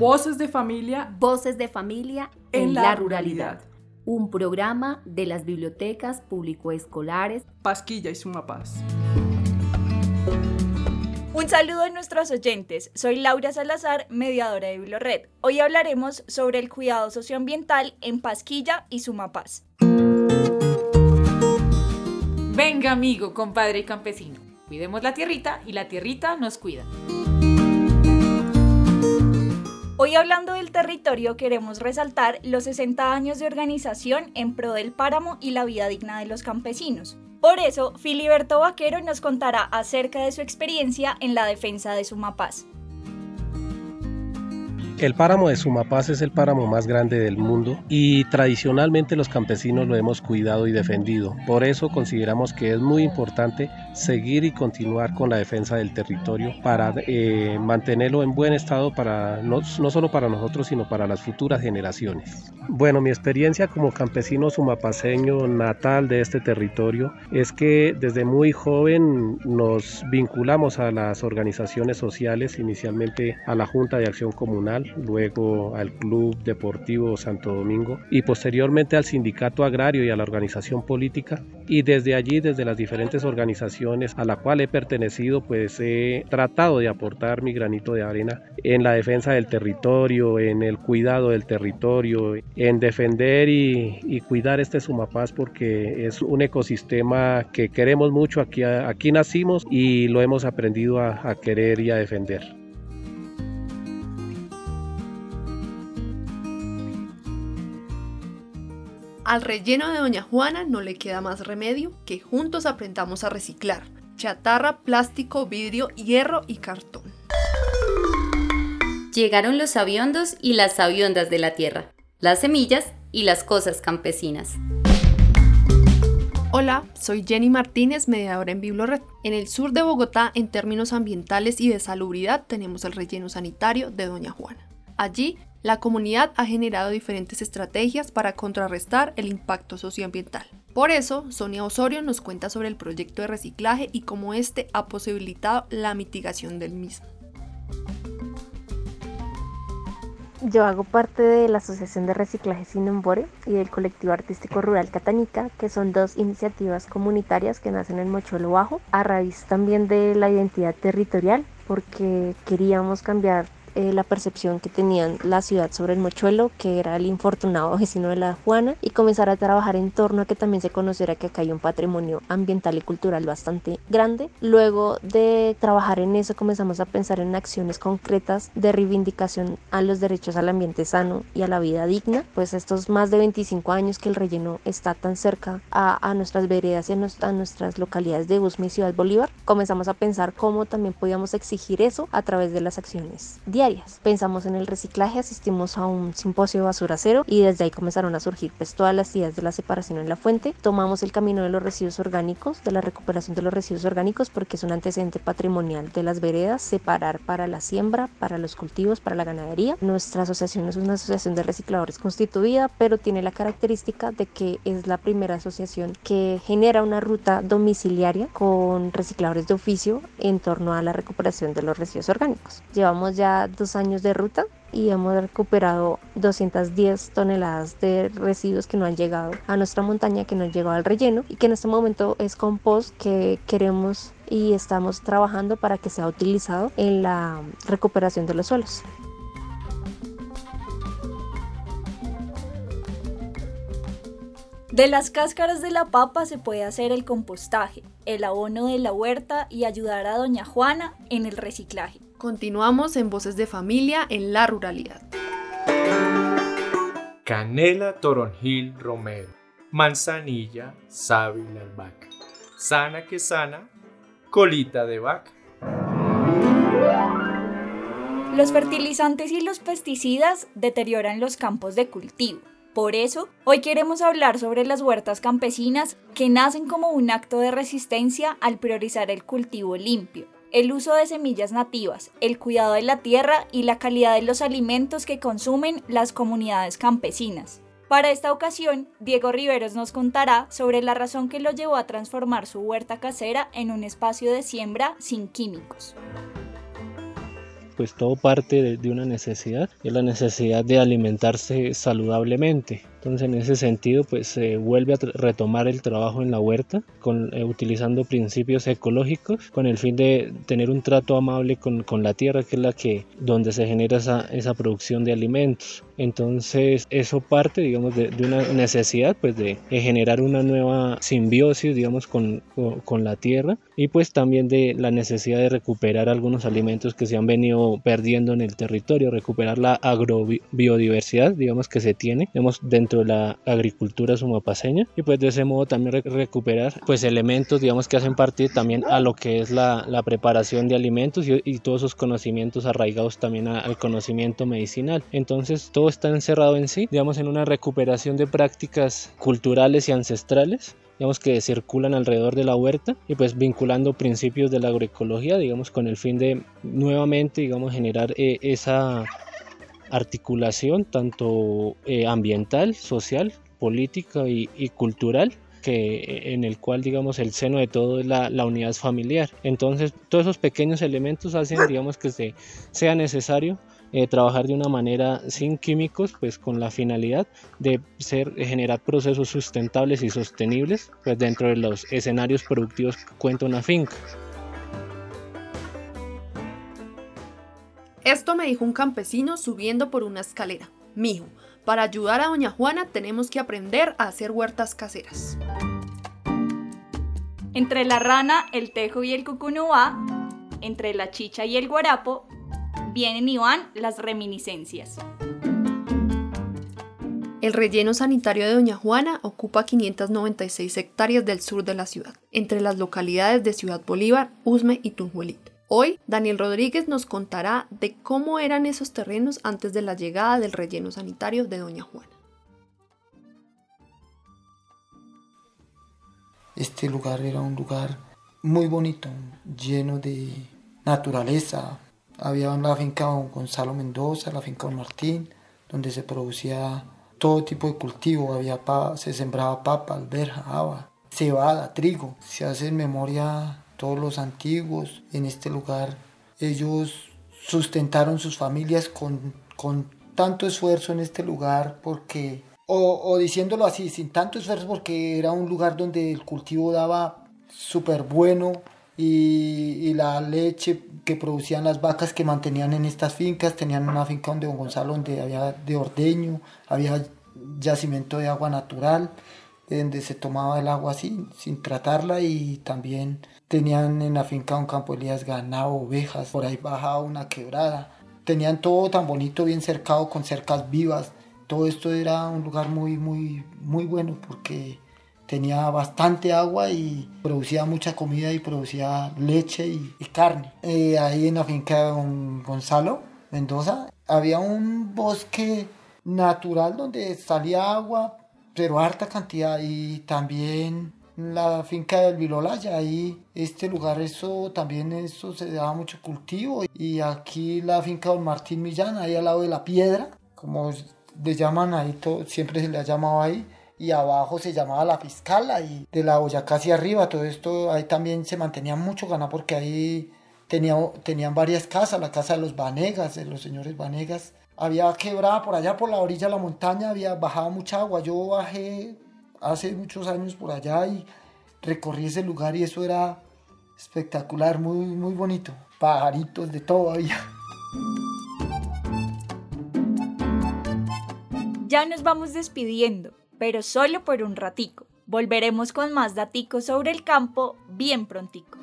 Voces de familia. Voces de familia en, la, ruralidad. Un programa de las bibliotecas público-escolares Pasquilla y Sumapaz. Un saludo a nuestros oyentes. Soy Laura Salazar, mediadora de Bibliored. Hoy hablaremos sobre el cuidado socioambiental en Pasquilla y Sumapaz. Venga, amigo, compadre y campesino. Cuidemos la tierrita y la tierrita nos cuida. Hoy hablando del territorio queremos resaltar los 60 años de organización en pro del páramo y la vida digna de los campesinos. Por eso, Filiberto Vaquero nos contará acerca de su experiencia en la defensa de Sumapaz. El páramo de Sumapaz es el páramo más grande del mundo y tradicionalmente los campesinos lo hemos cuidado y defendido. Por eso consideramos que es muy importante seguir y continuar con la defensa del territorio para eh, mantenerlo en buen estado para no, no solo para nosotros sino para las futuras generaciones. Bueno, mi experiencia como campesino sumapaceño natal de este territorio es que desde muy joven nos vinculamos a las organizaciones sociales, inicialmente a la Junta de Acción Comunal, luego al Club Deportivo Santo Domingo y posteriormente al Sindicato Agrario y a la organización política. Y desde allí, desde las diferentes organizaciones a la cual he pertenecido, pues he tratado de aportar mi granito de arena en la defensa del territorio, en el cuidado del territorio, en defender y, cuidar este Sumapaz porque es un ecosistema que queremos mucho, aquí, aquí nacimos y lo hemos aprendido a querer y a defender. Al relleno de Doña Juana no le queda más remedio que juntos aprendamos a reciclar chatarra, plástico, vidrio, hierro y cartón. Llegaron los aviondos y las aviondas de la tierra, las semillas y las cosas campesinas. Hola, soy Jenny Martínez, mediadora en Biblored. En el sur de Bogotá, en términos ambientales y de salubridad, tenemos el relleno sanitario de Doña Juana. Allí la comunidad ha generado diferentes estrategias para contrarrestar el impacto socioambiental. Por eso, Sonia Osorio nos cuenta sobre el proyecto de reciclaje y cómo este ha posibilitado la mitigación del mismo. Yo hago parte de la Asociación de Reciclaje Sinembore y del colectivo artístico rural Catanica, que son dos iniciativas comunitarias que nacen en Mochuelo Bajo, a raíz también de la identidad territorial, porque queríamos cambiar eh, la percepción que tenían la ciudad sobre el mochuelo, que era el infortunado vecino de la Juana, y comenzar a trabajar en torno a que también se conociera que acá hay un patrimonio ambiental y cultural bastante grande. Luego de trabajar en eso comenzamos a pensar en acciones concretas de reivindicación a los derechos al ambiente sano y a la vida digna, pues estos más de 25 años que el relleno está tan cerca a, nuestras veredas y a, nuestras localidades de Busme y Ciudad Bolívar, comenzamos a pensar cómo también podíamos exigir eso a través de las acciones Pensamos en el reciclaje, asistimos a un simposio basura cero y desde ahí comenzaron a surgir pues todas las ideas de la separación en la fuente. Tomamos el camino de los residuos orgánicos, de la recuperación de los residuos orgánicos porque es un antecedente patrimonial de las veredas, separar para la siembra, para los cultivos, para la ganadería. Nuestra asociación es una asociación de recicladores constituida, pero tiene la característica de que es la primera asociación que genera una ruta domiciliaria con recicladores de oficio en torno a la recuperación de los residuos orgánicos. Llevamos ya dos años de ruta y hemos recuperado 210 toneladas de residuos que no han llegado a nuestra montaña, que no han llegado al relleno y que en este momento es compost que queremos y estamos trabajando para que sea utilizado en la recuperación de los suelos. De las cáscaras de la papa se puede hacer el compostaje, el abono de la huerta y ayudar a doña Juana en el reciclaje. Continuamos en Voces de Familia en la Ruralidad. Canela, toronjil, romero, manzanilla, sábila, albahaca, sana que sana, colita de vaca. Los fertilizantes y los pesticidas deterioran los campos de cultivo. Por eso, hoy queremos hablar sobre las huertas campesinas que nacen como un acto de resistencia al priorizar el cultivo limpio el uso de semillas nativas, el cuidado de la tierra y la calidad de los alimentos que consumen las comunidades campesinas. Para esta ocasión, Diego Riveros nos contará sobre la razón que lo llevó a transformar su huerta casera en un espacio de siembra sin químicos. pues todo parte de, una necesidad, es la necesidad de alimentarse saludablemente. Entonces en ese sentido pues se vuelve a retomar el trabajo en la huerta con, eh, utilizando principios ecológicos con el fin de tener un trato amable con, con la tierra que es la que donde se genera esa, esa producción de alimentos. Entonces eso parte digamos de, de una necesidad pues de, de, generar una nueva simbiosis digamos con, con la tierra y pues también de la necesidad de recuperar algunos alimentos que se han venido perdiendo en el territorio, recuperar la agrobiodiversidad digamos que se tiene digamos, dentro de la agricultura sumapaseña. Y pues de ese modo también recuperar pues elementos digamos que hacen parte también a lo que es la, preparación de alimentos y, todos esos conocimientos arraigados también al conocimiento medicinal. Entonces todo está encerrado en sí digamos en una recuperación de prácticas culturales y ancestrales digamos que circulan alrededor de la huerta y pues vinculando principios de la agroecología digamos con el fin de nuevamente digamos generar eh, esa articulación tanto eh, ambiental, social, política y, cultural que en el cual digamos el seno de todo es la, la, unidad familiar. Entonces todos esos pequeños elementos hacen digamos que se, sea necesario eh, trabajar de una manera sin químicos pues con la finalidad de ser generar procesos sustentables y sostenibles pues dentro de los escenarios productivos que cuenta una finca Esto me dijo un campesino subiendo por una escalera. Mijo, para ayudar a doña Juana tenemos que aprender a hacer huertas caseras. Entre la rana, el tejo y el cucunúa, entre la chicha y el guarapo, vienen y van las reminiscencias. El relleno sanitario de Doña Juana ocupa 596 hectáreas del sur de la ciudad, entre las localidades de Ciudad Bolívar, Usme y Tunjuelito. Hoy, Daniel Rodríguez nos contará de cómo eran esos terrenos antes de la llegada del relleno sanitario de Doña Juana. Este lugar era un lugar muy bonito, lleno de naturaleza. Había la finca Don Gonzalo Mendoza, la finca Don Martín, donde se producía todo tipo de cultivo. Había se sembraba papa, alberja, haba, cebada, trigo. Se hace en memoria todos los antiguos. En este lugar, ellos sustentaron sus familias con, con tanto esfuerzo en este lugar porque, o, diciéndolo así, sin tanto esfuerzo porque era un lugar donde el cultivo daba súper bueno y, y, la leche que producían las vacas que mantenían en estas fincas, tenían una finca donde Don Gonzalo donde había de ordeño, había yacimiento de agua natural, donde se tomaba el agua así, sin tratarla y también tenían en la finca un campo de Elías ganado, ovejas, por ahí bajaba una quebrada. Tenían todo tan bonito, bien cercado, con cercas vivas. Todo esto era un lugar muy, muy, muy bueno porque tenía bastante agua y producía mucha comida y producía leche y, y carne. Eh, ahí en la finca de don Gonzalo Mendoza había un bosque natural donde salía agua, pero harta cantidad. Y también la finca del Vilolaya, ahí este lugar eso también eso se daba mucho cultivo. Y aquí la finca Don Martín Millán, ahí al lado de la piedra, como le llaman ahí, todo, siempre se le ha llamado ahí, y abajo se llamaba la Fiscala y de la Boyacá hacia arriba, todo esto ahí también se mantenía mucho ganado porque ahí tenía, tenían varias casas, la casa de los Vanegas, de los señores Vanegas, había quebrada por allá por la orilla de la montaña, había bajado mucha agua, yo bajé hace muchos años por allá y recorrí ese lugar y eso era espectacular, muy, muy bonito. Pajaritos de todo había. Ya nos vamos despidiendo, pero solo por un ratico. Volveremos con más daticos sobre el campo bien prontico.